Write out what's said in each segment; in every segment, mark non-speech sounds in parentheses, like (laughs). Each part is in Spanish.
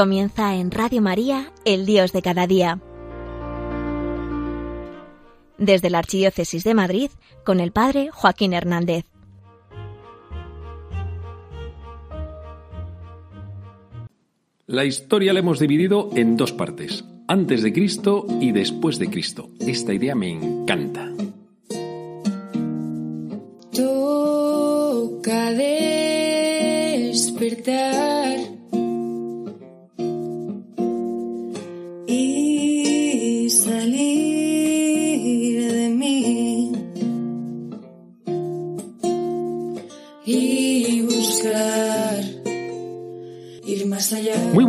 Comienza en Radio María, El Dios de cada día. Desde la Archidiócesis de Madrid, con el Padre Joaquín Hernández. La historia la hemos dividido en dos partes, antes de Cristo y después de Cristo. Esta idea me encanta. Toca despertar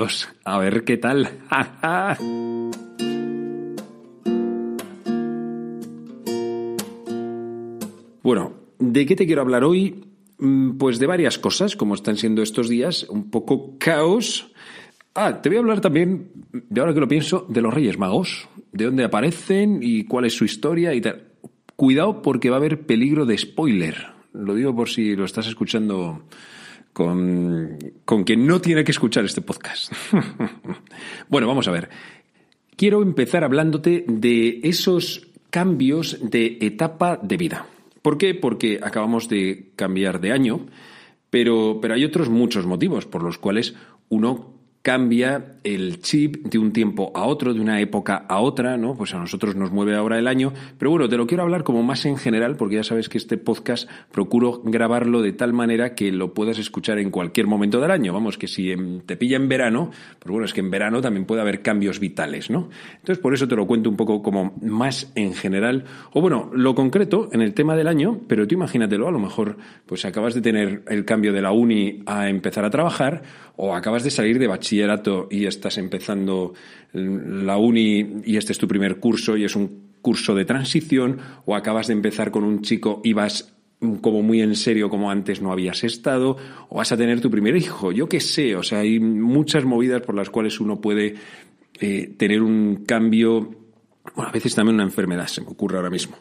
2022. A ver qué tal. (laughs) Bueno, ¿de qué te quiero hablar hoy? Mm, Pues de varias cosas, como están siendo estos días, un poco caos. Ah, te voy a hablar también, de ahora que lo pienso, de los Reyes Magos, de dónde aparecen y cuál es su historia y tal. Cuidado porque va a haber peligro de spoiler. Lo digo por si lo estás escuchando con, con quien no tiene que escuchar este podcast. (laughs) bueno, vamos a ver. Quiero empezar hablándote de esos cambios de etapa de vida. ¿Por qué? Porque acabamos de cambiar de año, pero, pero hay otros muchos motivos por los cuales uno cambia el chip de un tiempo a otro, de una época a otra, ¿no? Pues a nosotros nos mueve ahora el año, pero bueno, te lo quiero hablar como más en general, porque ya sabes que este podcast procuro grabarlo de tal manera que lo puedas escuchar en cualquier momento del año. Vamos, que si em, te pilla en verano, pues bueno, es que en verano también puede haber cambios vitales, ¿no? Entonces, por eso te lo cuento un poco como más en general, o bueno, lo concreto en el tema del año, pero tú imagínatelo, a lo mejor, pues acabas de tener el cambio de la uni a empezar a trabajar, o acabas de salir de bachillerato y estás empezando la uni y este es tu primer curso y es un curso de transición, o acabas de empezar con un chico y vas como muy en serio como antes no habías estado, o vas a tener tu primer hijo, yo qué sé, o sea, hay muchas movidas por las cuales uno puede eh, tener un cambio, bueno, a veces también una enfermedad, se me ocurre ahora mismo.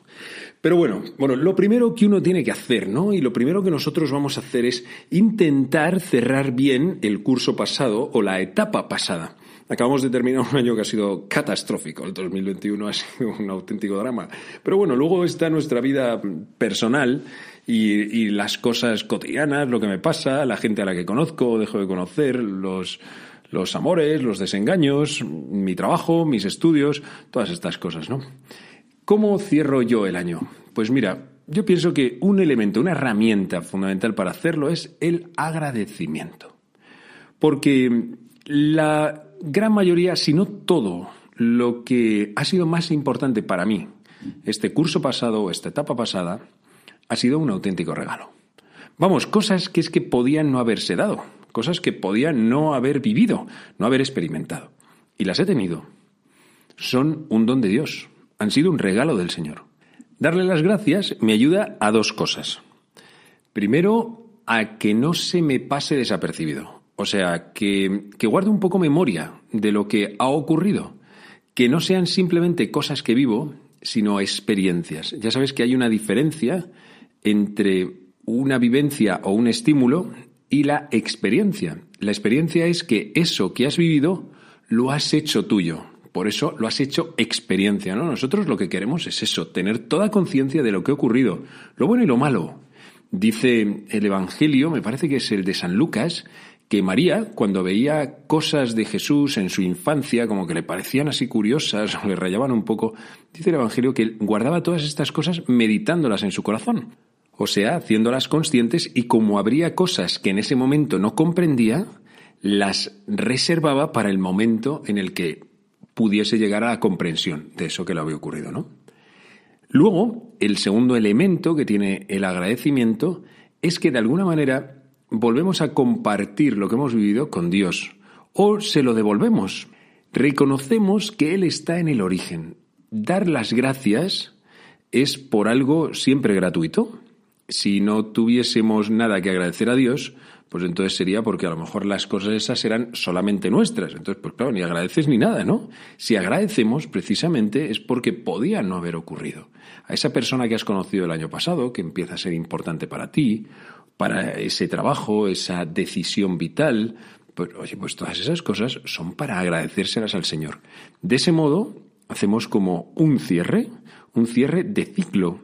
Pero bueno, bueno, lo primero que uno tiene que hacer, ¿no? Y lo primero que nosotros vamos a hacer es intentar cerrar bien el curso pasado o la etapa pasada. Acabamos de terminar un año que ha sido catastrófico. El 2021 ha sido un auténtico drama. Pero bueno, luego está nuestra vida personal y, las cosas cotidianas, lo que me pasa, la gente a la que conozco dejo de conocer, los, los amores, los desengaños, mi trabajo, mis estudios, todas estas cosas, ¿no? ¿Cómo cierro yo el año? Pues mira, yo pienso que un elemento, una herramienta fundamental para hacerlo es el agradecimiento. Porque la gran mayoría, si no todo, lo que ha sido más importante para mí este curso pasado, esta etapa pasada, ha sido un auténtico regalo. Vamos, cosas que es que podían no haberse dado, cosas que podían no haber vivido, no haber experimentado. Y las he tenido. Son un don de Dios, han sido un regalo del Señor. Darle las gracias me ayuda a dos cosas. Primero, a que no se me pase desapercibido. O sea, que, que guarde un poco memoria de lo que ha ocurrido. Que no sean simplemente cosas que vivo, sino experiencias. Ya sabes que hay una diferencia entre una vivencia o un estímulo y la experiencia. La experiencia es que eso que has vivido lo has hecho tuyo. Por eso lo has hecho experiencia, ¿no? Nosotros lo que queremos es eso, tener toda conciencia de lo que ha ocurrido, lo bueno y lo malo. Dice el Evangelio, me parece que es el de San Lucas, que María, cuando veía cosas de Jesús en su infancia, como que le parecían así curiosas (laughs) o le rayaban un poco, dice el Evangelio que guardaba todas estas cosas meditándolas en su corazón. O sea, haciéndolas conscientes y como habría cosas que en ese momento no comprendía, las reservaba para el momento en el que pudiese llegar a la comprensión de eso que le había ocurrido, ¿no? Luego, el segundo elemento que tiene el agradecimiento es que de alguna manera volvemos a compartir lo que hemos vivido con Dios o se lo devolvemos. Reconocemos que Él está en el origen. Dar las gracias es por algo siempre gratuito. Si no tuviésemos nada que agradecer a Dios, pues entonces sería porque a lo mejor las cosas esas eran solamente nuestras. Entonces, pues claro, ni agradeces ni nada, ¿no? Si agradecemos, precisamente es porque podía no haber ocurrido. A esa persona que has conocido el año pasado, que empieza a ser importante para ti, para ese trabajo, esa decisión vital. Pues, oye, pues todas esas cosas son para agradecérselas al Señor. De ese modo, hacemos como un cierre, un cierre de ciclo.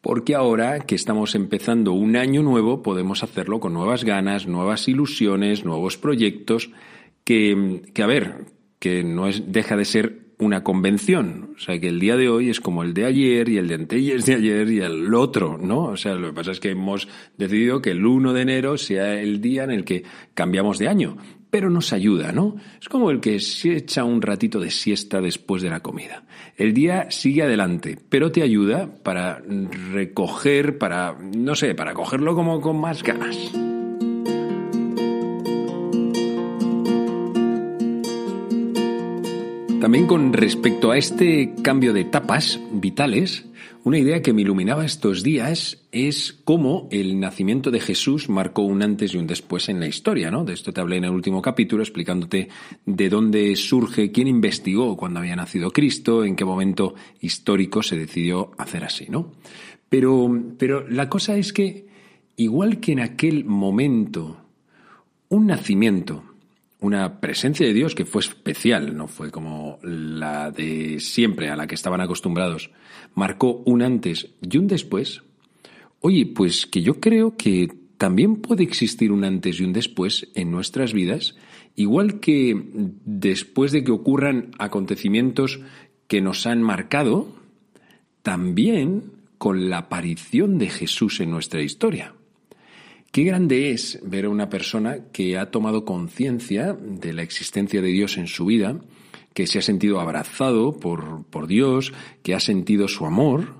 Porque ahora que estamos empezando un año nuevo, podemos hacerlo con nuevas ganas, nuevas ilusiones, nuevos proyectos, que, que a ver, que no es, deja de ser una convención. O sea, que el día de hoy es como el de ayer y el de antes de ayer y el otro, ¿no? O sea, lo que pasa es que hemos decidido que el 1 de enero sea el día en el que cambiamos de año. Pero nos ayuda, ¿no? Es como el que se echa un ratito de siesta después de la comida. El día sigue adelante, pero te ayuda para recoger, para, no sé, para cogerlo como con más ganas. También con respecto a este cambio de etapas vitales, una idea que me iluminaba estos días es cómo el nacimiento de Jesús marcó un antes y un después en la historia, ¿no? De esto te hablé en el último capítulo explicándote de dónde surge, quién investigó cuando había nacido Cristo, en qué momento histórico se decidió hacer así, ¿no? Pero, pero la cosa es que, igual que en aquel momento, un nacimiento una presencia de Dios que fue especial, no fue como la de siempre a la que estaban acostumbrados, marcó un antes y un después. Oye, pues que yo creo que también puede existir un antes y un después en nuestras vidas, igual que después de que ocurran acontecimientos que nos han marcado, también con la aparición de Jesús en nuestra historia. Qué grande es ver a una persona que ha tomado conciencia de la existencia de Dios en su vida, que se ha sentido abrazado por, por Dios, que ha sentido su amor,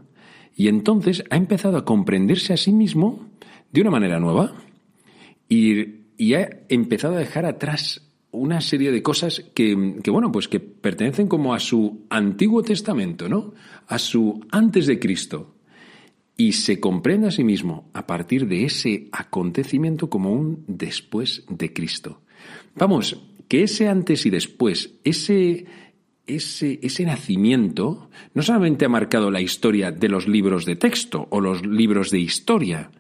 y entonces ha empezado a comprenderse a sí mismo de una manera nueva y, ha empezado a dejar atrás una serie de cosas que, que, bueno, pues que pertenecen como a su Antiguo Testamento, ¿no? A su antes de Cristo y se comprende a sí mismo a partir de ese acontecimiento como un después de Cristo. Vamos, que ese antes y después, ese, ese, ese nacimiento, no solamente ha marcado la historia de los libros de texto o los libros de historia,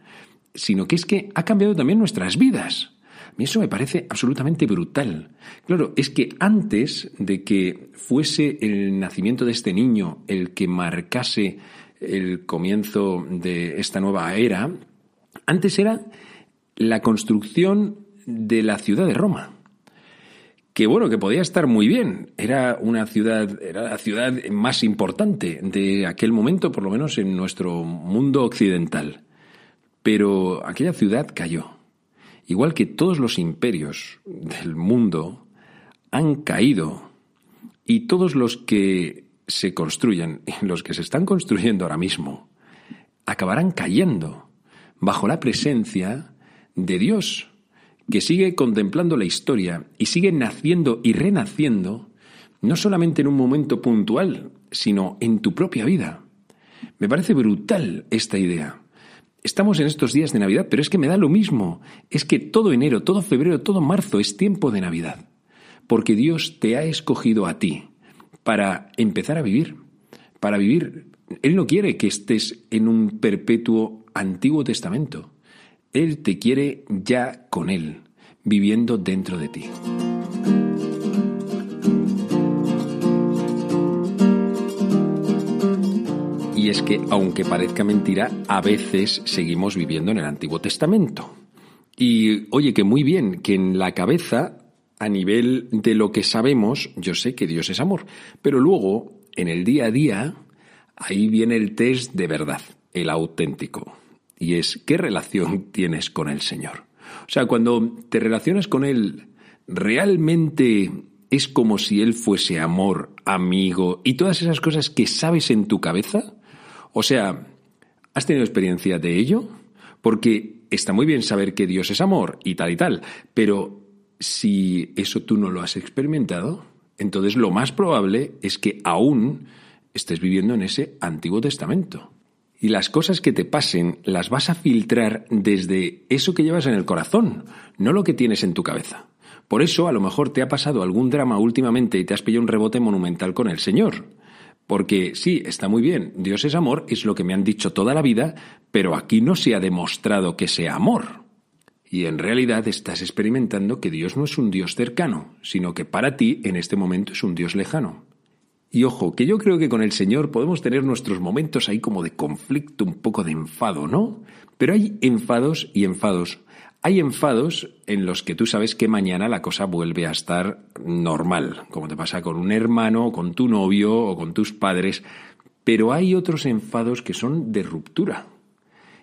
sino que es que ha cambiado también nuestras vidas. A mí eso me parece absolutamente brutal. Claro, es que antes de que fuese el nacimiento de este niño el que marcase el comienzo de esta nueva era, antes era la construcción de la ciudad de Roma. Que bueno, que podía estar muy bien. Era una ciudad, era la ciudad más importante de aquel momento, por lo menos en nuestro mundo occidental. Pero aquella ciudad cayó. Igual que todos los imperios del mundo han caído y todos los que se construyan, los que se están construyendo ahora mismo, acabarán cayendo bajo la presencia de Dios, que sigue contemplando la historia y sigue naciendo y renaciendo, no solamente en un momento puntual, sino en tu propia vida. Me parece brutal esta idea. Estamos en estos días de Navidad, pero es que me da lo mismo. Es que todo enero, todo febrero, todo marzo es tiempo de Navidad. Porque Dios te ha escogido a ti para empezar a vivir, para vivir. Él no quiere que estés en un perpetuo Antiguo Testamento. Él te quiere ya con Él, viviendo dentro de ti. Y es que, aunque parezca mentira, a veces seguimos viviendo en el Antiguo Testamento. Y oye, que muy bien, que en la cabeza, a nivel de lo que sabemos, yo sé que Dios es amor. Pero luego, en el día a día, ahí viene el test de verdad, el auténtico. Y es, ¿qué relación (laughs) tienes con el Señor? O sea, cuando te relacionas con Él, ¿realmente es como si Él fuese amor, amigo y todas esas cosas que sabes en tu cabeza? O sea, ¿has tenido experiencia de ello? Porque está muy bien saber que Dios es amor y tal y tal, pero si eso tú no lo has experimentado, entonces lo más probable es que aún estés viviendo en ese Antiguo Testamento. Y las cosas que te pasen las vas a filtrar desde eso que llevas en el corazón, no lo que tienes en tu cabeza. Por eso a lo mejor te ha pasado algún drama últimamente y te has pillado un rebote monumental con el Señor. Porque sí, está muy bien, Dios es amor, es lo que me han dicho toda la vida, pero aquí no se ha demostrado que sea amor. Y en realidad estás experimentando que Dios no es un Dios cercano, sino que para ti en este momento es un Dios lejano. Y ojo, que yo creo que con el Señor podemos tener nuestros momentos ahí como de conflicto, un poco de enfado, ¿no? Pero hay enfados y enfados. Hay enfados en los que tú sabes que mañana la cosa vuelve a estar normal, como te pasa con un hermano, con tu novio o con tus padres, pero hay otros enfados que son de ruptura.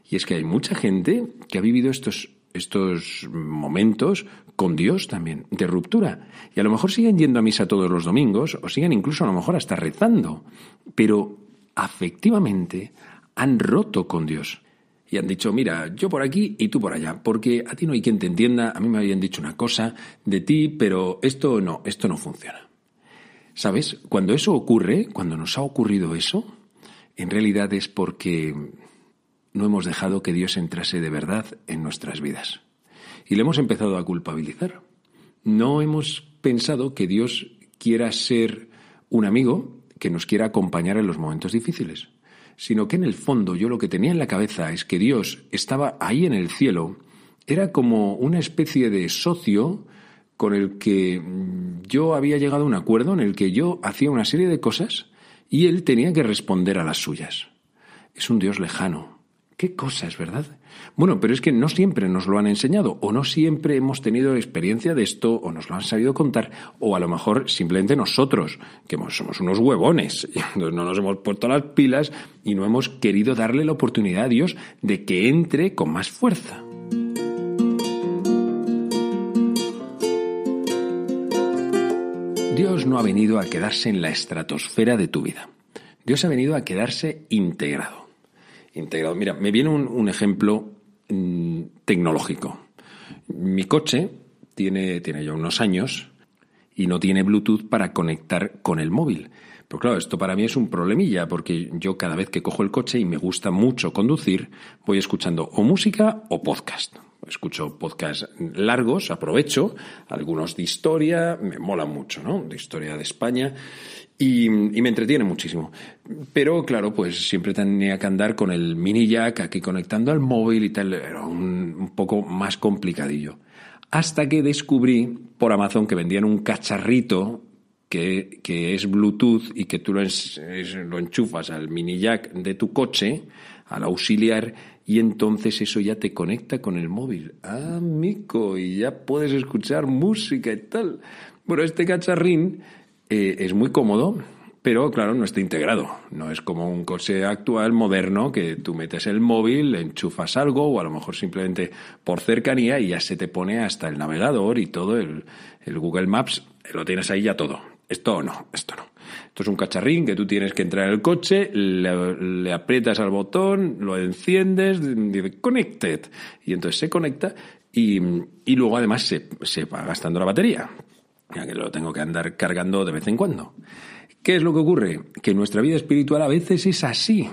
Y es que hay mucha gente que ha vivido estos estos momentos con Dios también, de ruptura. Y a lo mejor siguen yendo a misa todos los domingos, o siguen incluso a lo mejor hasta rezando, pero afectivamente han roto con Dios. Y han dicho, mira, yo por aquí y tú por allá, porque a ti no hay quien te entienda, a mí me habían dicho una cosa de ti, pero esto no, esto no funciona. ¿Sabes? Cuando eso ocurre, cuando nos ha ocurrido eso, en realidad es porque no hemos dejado que Dios entrase de verdad en nuestras vidas. Y le hemos empezado a culpabilizar. No hemos pensado que Dios quiera ser un amigo que nos quiera acompañar en los momentos difíciles, sino que en el fondo yo lo que tenía en la cabeza es que Dios estaba ahí en el cielo, era como una especie de socio con el que yo había llegado a un acuerdo en el que yo hacía una serie de cosas y él tenía que responder a las suyas. Es un Dios lejano, Qué cosas, ¿verdad? Bueno, pero es que no siempre nos lo han enseñado, o no siempre hemos tenido experiencia de esto, o nos lo han sabido contar, o a lo mejor simplemente nosotros, que somos unos huevones, (laughs) no nos hemos puesto las pilas y no hemos querido darle la oportunidad a Dios de que entre con más fuerza. Dios no ha venido a quedarse en la estratosfera de tu vida. Dios ha venido a quedarse integrado integrado. Mira, me viene un, ejemplo mm, tecnológico. Mi coche tiene, tiene ya unos años y no tiene Bluetooth para conectar con el móvil. Pero claro, esto para mí es un problemilla, porque yo cada vez que cojo el coche y me gusta mucho conducir, voy escuchando o música o podcast. Escucho podcasts largos, aprovecho, algunos de historia, me mola mucho, ¿no? De historia de España. Y, me entretiene muchísimo. Pero claro, pues siempre tenía que andar con el mini jack aquí conectando al móvil y tal. Era un, poco más complicadillo. Hasta que descubrí por Amazon que vendían un cacharrito que, que es Bluetooth y que tú lo, lo enchufas al mini jack de tu coche, al auxiliar, y entonces eso ya te conecta con el móvil. Ah, mico, y ya puedes escuchar música y tal. Bueno, este cacharrín eh, es muy cómodo, pero claro, no está integrado. No es como un coche actual moderno que tú metes el móvil, enchufas algo o a lo mejor simplemente por cercanía y ya se te pone hasta el navegador y todo el, Google Maps, lo tienes ahí ya todo. Esto no, esto no. Esto es un cacharrín que tú tienes que entrar en el coche, le, aprietas al botón, lo enciendes, dice connected y entonces se conecta y, y luego además se, se va gastando la batería ya que lo tengo que andar cargando de vez en cuando. ¿Qué es lo que ocurre? Que nuestra vida espiritual a veces es así.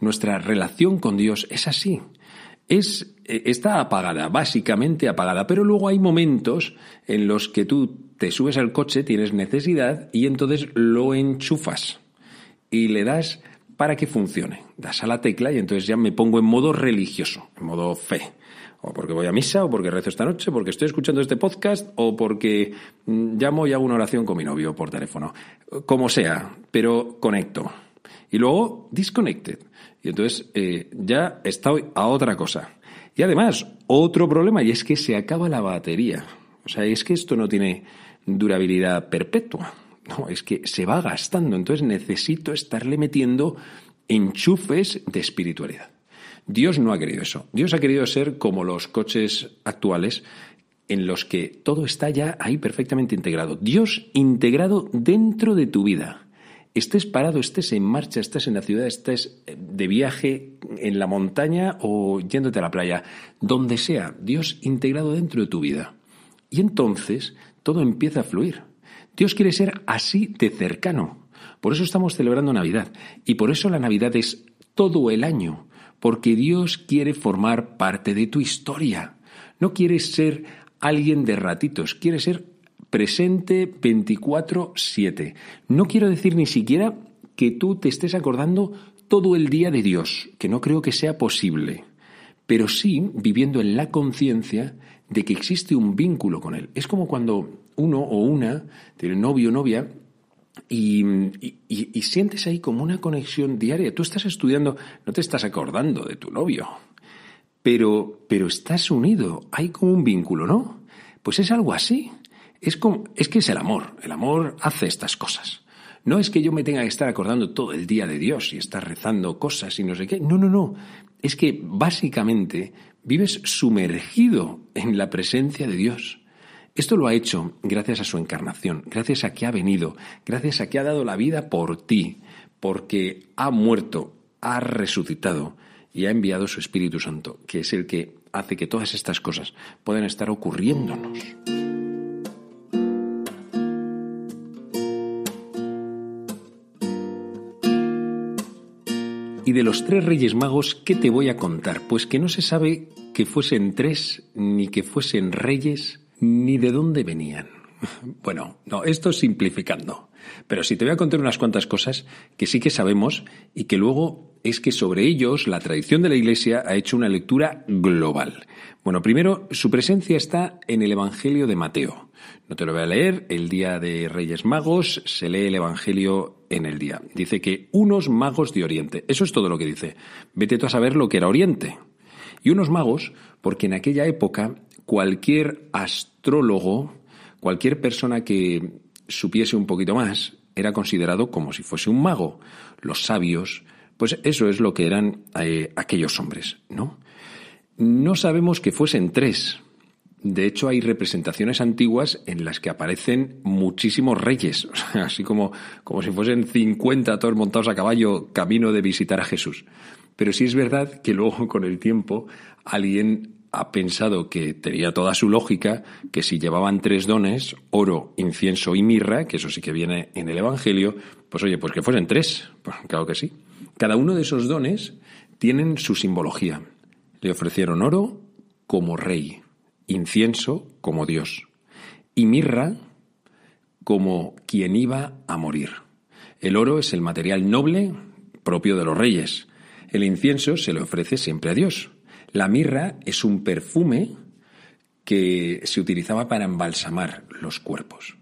Nuestra relación con Dios es así. Es, eh, está apagada, básicamente apagada, pero luego hay momentos en los que tú te subes al coche, tienes necesidad y entonces lo enchufas y le das para que funcione. Das a la tecla y entonces ya me pongo en modo religioso, en modo fe o porque voy a misa, o porque rezo esta noche, porque estoy escuchando este podcast, o porque mm, llamo y hago una oración con mi novio por teléfono. Como sea, pero conecto. Y luego, disconnected. Y entonces eh, ya estoy a otra cosa. Y además, otro problema, y es que se acaba la batería. O sea, es que esto no tiene durabilidad perpetua. No, es que se va gastando. Entonces necesito estarle metiendo enchufes de espiritualidad. Dios no ha querido eso. Dios ha querido ser como los coches actuales en los que todo está ya ahí perfectamente integrado. Dios integrado dentro de tu vida. Estés parado, estés en marcha, estés en la ciudad, estés de viaje en la montaña o yéndote a la playa, donde sea, Dios integrado dentro de tu vida. Y entonces todo empieza a fluir. Dios quiere ser así de cercano. Por eso estamos celebrando Navidad. Y por eso la Navidad es todo el año. Porque Dios quiere formar parte de tu historia. No quiere ser alguien de ratitos, quiere ser presente 24/7. No quiero decir ni siquiera que tú te estés acordando todo el día de Dios, que no creo que sea posible, pero sí viviendo en la conciencia de que existe un vínculo con Él. Es como cuando uno o una tiene novio o novia y, y, sientes ahí como una conexión diaria. Tú estás estudiando, no te estás acordando de tu novio, pero, pero estás unido, hay como un vínculo, ¿no? Pues es algo así. Es, es que es el amor. El amor hace estas cosas. No es que yo me tenga que estar acordando todo el día de Dios y estar rezando cosas y no sé qué. No, no, no. Es que básicamente vives sumergido en la presencia de Dios. Esto lo ha hecho gracias a su encarnación, gracias a que ha venido, gracias a que ha dado la vida por ti, porque ha muerto, ha resucitado y ha enviado su Espíritu Santo, que es el que hace que todas estas cosas puedan estar ocurriéndonos. Y de los tres reyes magos, ¿qué te voy a contar? Pues que no se sabe que fuesen tres, ni que fuesen reyes, ni de dónde venían. (laughs) Bueno, no, esto es simplificando. Pero sí te voy a contar unas cuantas cosas que sí que sabemos y que luego es que sobre ellos la tradición de la Iglesia ha hecho una lectura global. Bueno, primero, su presencia está en el Evangelio de Mateo. No te lo voy a leer, el día de Reyes Magos se lee el Evangelio en el día. Dice que unos magos de Oriente, eso es todo lo que dice. Vete tú a saber lo que era Oriente. Y unos magos, porque en aquella época cualquier astrólogo, cualquier persona que supiese un poquito más, era considerado como si fuese un mago. Los sabios, pues eso es lo que eran eh, aquellos hombres, ¿no? No sabemos que fuesen tres. De hecho, hay representaciones antiguas en las que aparecen muchísimos reyes, (laughs) así como, como si fuesen 50 todos montados a caballo camino de visitar a Jesús. Pero sí es verdad que luego, con el tiempo, alguien ha pensado que tenía toda su lógica que si llevaban tres dones, oro, incienso y mirra, que eso sí que viene en el Evangelio, pues oye, pues que fuesen tres. Pues claro que sí. Cada uno de esos dones tienen su simbología. Le ofrecieron oro como rey, incienso como Dios y mirra como quien iba a morir. El oro es el material noble propio de los reyes. El incienso se le ofrece siempre a Dios la mirra es un perfume que se utilizaba para embalsamar los cuerpos.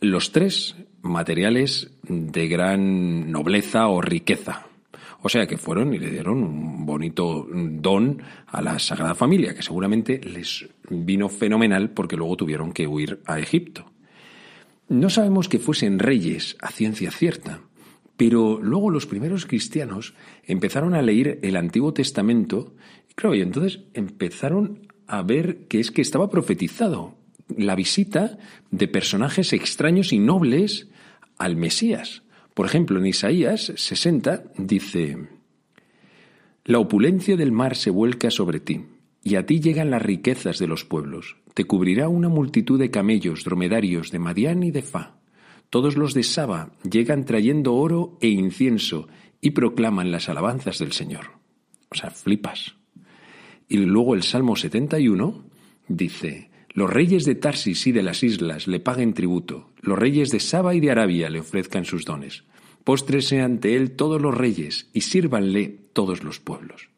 Los tres materiales de gran nobleza o riqueza. O sea que fueron y le dieron un bonito don a la Sagrada Familia, que seguramente les vino fenomenal porque luego tuvieron que huir a Egipto. No sabemos que fuesen reyes a ciencia cierta, pero luego los primeros cristianos empezaron a leer el Antiguo Testamento Claro, y entonces empezaron a ver que es que estaba profetizado la visita de personajes extraños y nobles al Mesías. Por ejemplo, en Isaías 60 dice, La opulencia del mar se vuelca sobre ti, y a ti llegan las riquezas de los pueblos. Te cubrirá una multitud de camellos, dromedarios, de Madián y de Fa. Todos los de Saba llegan trayendo oro e incienso y proclaman las alabanzas del Señor. O sea, flipas. Y luego el Salmo 71 dice, los reyes de Tarsis y de las islas le paguen tributo, los reyes de Saba y de Arabia le ofrezcan sus dones. Póstrese ante él todos los reyes y sírvanle todos los pueblos.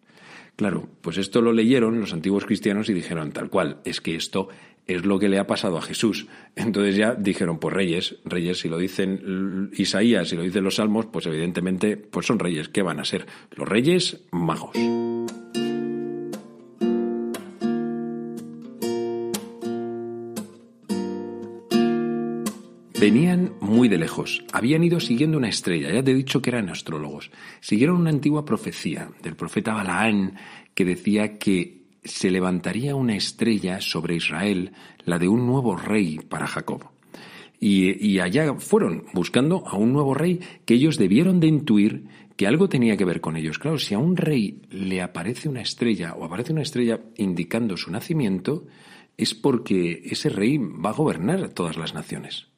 Claro, pues esto lo leyeron los antiguos cristianos y dijeron tal cual, es que esto es lo que le ha pasado a Jesús. Entonces ya dijeron, pues reyes, reyes, si lo dicen Isaías, si lo dicen los salmos, pues evidentemente pues son reyes. ¿Qué van a ser? Los reyes magos. Venían muy de lejos, habían ido siguiendo una estrella, ya te he dicho que eran astrólogos. Siguieron una antigua profecía del profeta Balaán que decía que se levantaría una estrella sobre Israel, la de un nuevo rey para Jacob. Y, y, allá fueron buscando a un nuevo rey que ellos debieron de intuir que algo tenía que ver con ellos. Claro, si a un rey le aparece una estrella o aparece una estrella indicando su nacimiento, es porque ese rey va a gobernar todas las naciones.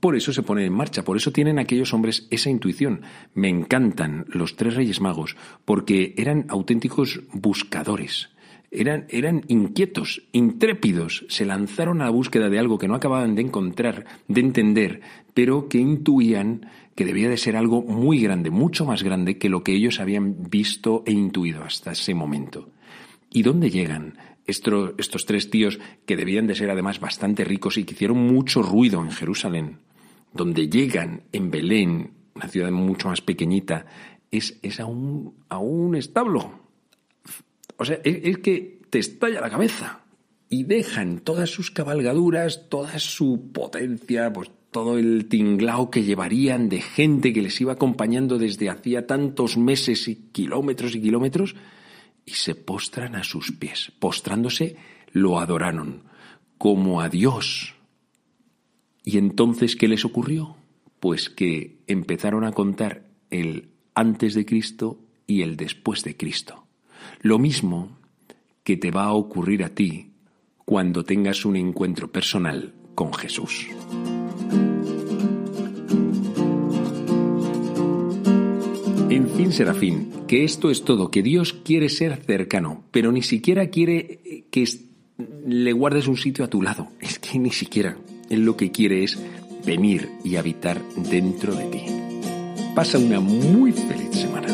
Por eso se pone en marcha, por eso tienen aquellos hombres esa intuición. Me encantan los tres reyes magos, porque eran auténticos buscadores. Eran, eran inquietos, intrépidos, se lanzaron a la búsqueda de algo que no acababan de encontrar, de entender, pero que intuían que debía de ser algo muy grande, mucho más grande que lo que ellos habían visto e intuido hasta ese momento. ¿Y dónde llegan? estos tres tíos que debían de ser además bastante ricos y que hicieron mucho ruido en Jerusalén, donde llegan en Belén, una ciudad mucho más pequeñita, es, es a, un, establo. O sea, es, es que te estalla la cabeza. Y dejan todas sus cabalgaduras, toda su potencia, pues todo el tinglao que llevarían de gente que les iba acompañando desde hacía tantos meses y kilómetros y kilómetros, y se postran a sus pies. Postrándose, lo adoraron como a Dios. ¿Y entonces qué les ocurrió? Pues que empezaron a contar el antes de Cristo y el después de Cristo. Lo mismo que te va a ocurrir a ti cuando tengas un encuentro personal con Jesús. Serafín, que esto es todo, que Dios quiere ser cercano, pero ni siquiera quiere eh, que le guardes un sitio a tu lado. Es que ni siquiera. Él lo que quiere es venir y habitar dentro de ti. Pasa una muy feliz semana.